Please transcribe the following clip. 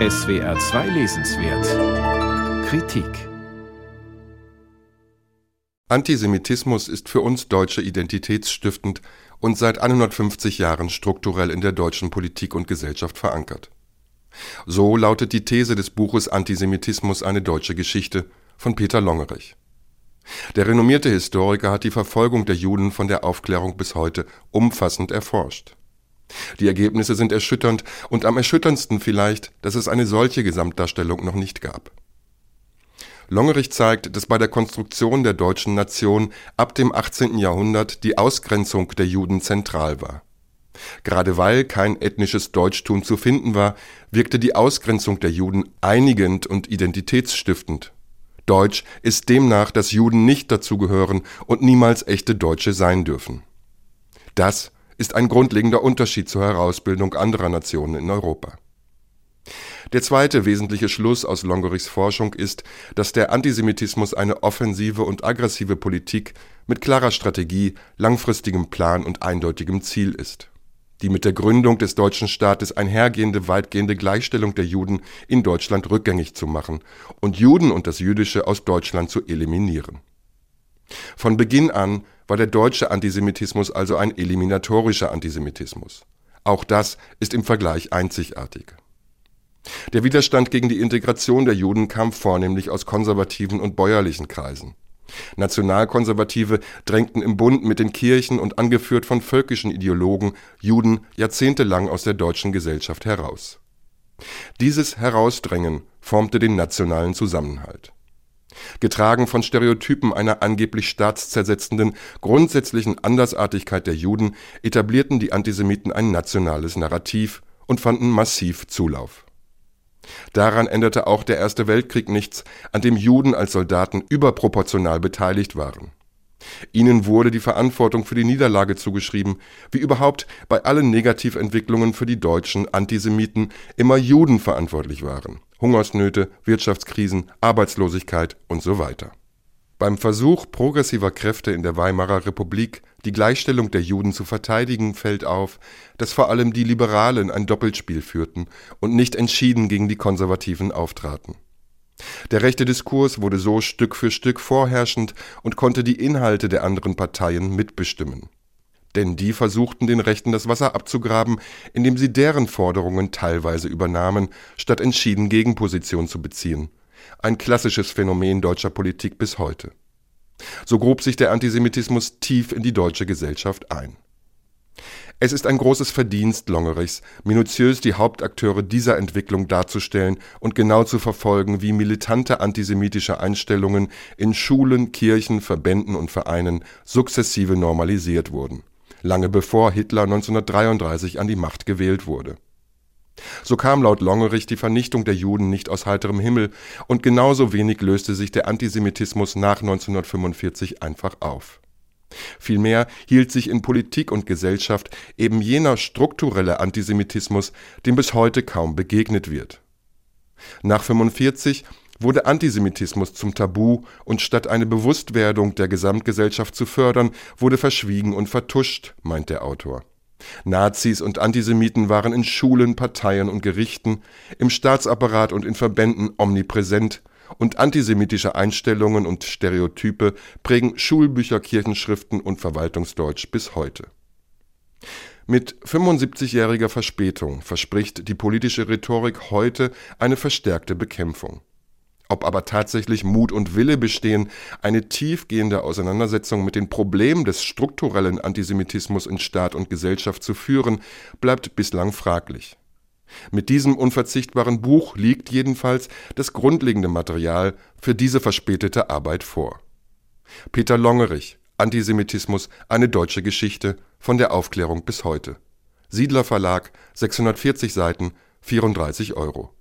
SWR 2 Lesenswert Kritik Antisemitismus ist für uns Deutsche identitätsstiftend und seit 150 Jahren strukturell in der deutschen Politik und Gesellschaft verankert. So lautet die These des Buches Antisemitismus eine deutsche Geschichte von Peter Longerich. Der renommierte Historiker hat die Verfolgung der Juden von der Aufklärung bis heute umfassend erforscht. Die Ergebnisse sind erschütternd und am erschütterndsten vielleicht, dass es eine solche Gesamtdarstellung noch nicht gab. Longerich zeigt, dass bei der Konstruktion der deutschen Nation ab dem 18. Jahrhundert die Ausgrenzung der Juden zentral war. Gerade weil kein ethnisches Deutschtum zu finden war, wirkte die Ausgrenzung der Juden einigend und identitätsstiftend. Deutsch ist demnach, dass Juden nicht dazugehören und niemals echte Deutsche sein dürfen. Das ist ein grundlegender Unterschied zur Herausbildung anderer Nationen in Europa. Der zweite wesentliche Schluss aus Longerichs Forschung ist, dass der Antisemitismus eine offensive und aggressive Politik mit klarer Strategie, langfristigem Plan und eindeutigem Ziel ist. Die mit der Gründung des deutschen Staates einhergehende weitgehende Gleichstellung der Juden in Deutschland rückgängig zu machen und Juden und das Jüdische aus Deutschland zu eliminieren. Von Beginn an war der deutsche Antisemitismus also ein eliminatorischer Antisemitismus. Auch das ist im Vergleich einzigartig. Der Widerstand gegen die Integration der Juden kam vornehmlich aus konservativen und bäuerlichen Kreisen. Nationalkonservative drängten im Bund mit den Kirchen und angeführt von völkischen Ideologen Juden jahrzehntelang aus der deutschen Gesellschaft heraus. Dieses Herausdrängen formte den nationalen Zusammenhalt. Getragen von Stereotypen einer angeblich staatszersetzenden, grundsätzlichen Andersartigkeit der Juden etablierten die Antisemiten ein nationales Narrativ und fanden massiv Zulauf. Daran änderte auch der Erste Weltkrieg nichts, an dem Juden als Soldaten überproportional beteiligt waren. Ihnen wurde die Verantwortung für die Niederlage zugeschrieben, wie überhaupt bei allen Negativentwicklungen für die deutschen Antisemiten immer Juden verantwortlich waren Hungersnöte, Wirtschaftskrisen, Arbeitslosigkeit und so weiter. Beim Versuch progressiver Kräfte in der Weimarer Republik, die Gleichstellung der Juden zu verteidigen, fällt auf, dass vor allem die Liberalen ein Doppelspiel führten und nicht entschieden gegen die Konservativen auftraten. Der rechte Diskurs wurde so Stück für Stück vorherrschend und konnte die Inhalte der anderen Parteien mitbestimmen denn die versuchten den Rechten das Wasser abzugraben, indem sie deren Forderungen teilweise übernahmen, statt entschieden Gegenposition zu beziehen. Ein klassisches Phänomen deutscher Politik bis heute. So grub sich der Antisemitismus tief in die deutsche Gesellschaft ein. Es ist ein großes Verdienst Longerichs, minutiös die Hauptakteure dieser Entwicklung darzustellen und genau zu verfolgen, wie militante antisemitische Einstellungen in Schulen, Kirchen, Verbänden und Vereinen sukzessive normalisiert wurden lange bevor Hitler 1933 an die Macht gewählt wurde. So kam laut Longerich die Vernichtung der Juden nicht aus heiterem Himmel und genauso wenig löste sich der Antisemitismus nach 1945 einfach auf. Vielmehr hielt sich in Politik und Gesellschaft eben jener strukturelle Antisemitismus, dem bis heute kaum begegnet wird. Nach 45 wurde Antisemitismus zum Tabu und statt eine Bewusstwerdung der Gesamtgesellschaft zu fördern, wurde verschwiegen und vertuscht, meint der Autor. Nazis und Antisemiten waren in Schulen, Parteien und Gerichten, im Staatsapparat und in Verbänden omnipräsent, und antisemitische Einstellungen und Stereotype prägen Schulbücher, Kirchenschriften und Verwaltungsdeutsch bis heute. Mit 75-jähriger Verspätung verspricht die politische Rhetorik heute eine verstärkte Bekämpfung. Ob aber tatsächlich Mut und Wille bestehen, eine tiefgehende Auseinandersetzung mit den Problemen des strukturellen Antisemitismus in Staat und Gesellschaft zu führen, bleibt bislang fraglich. Mit diesem unverzichtbaren Buch liegt jedenfalls das grundlegende Material für diese verspätete Arbeit vor. Peter Longerich, Antisemitismus, eine deutsche Geschichte, von der Aufklärung bis heute. Siedler Verlag, 640 Seiten, 34 Euro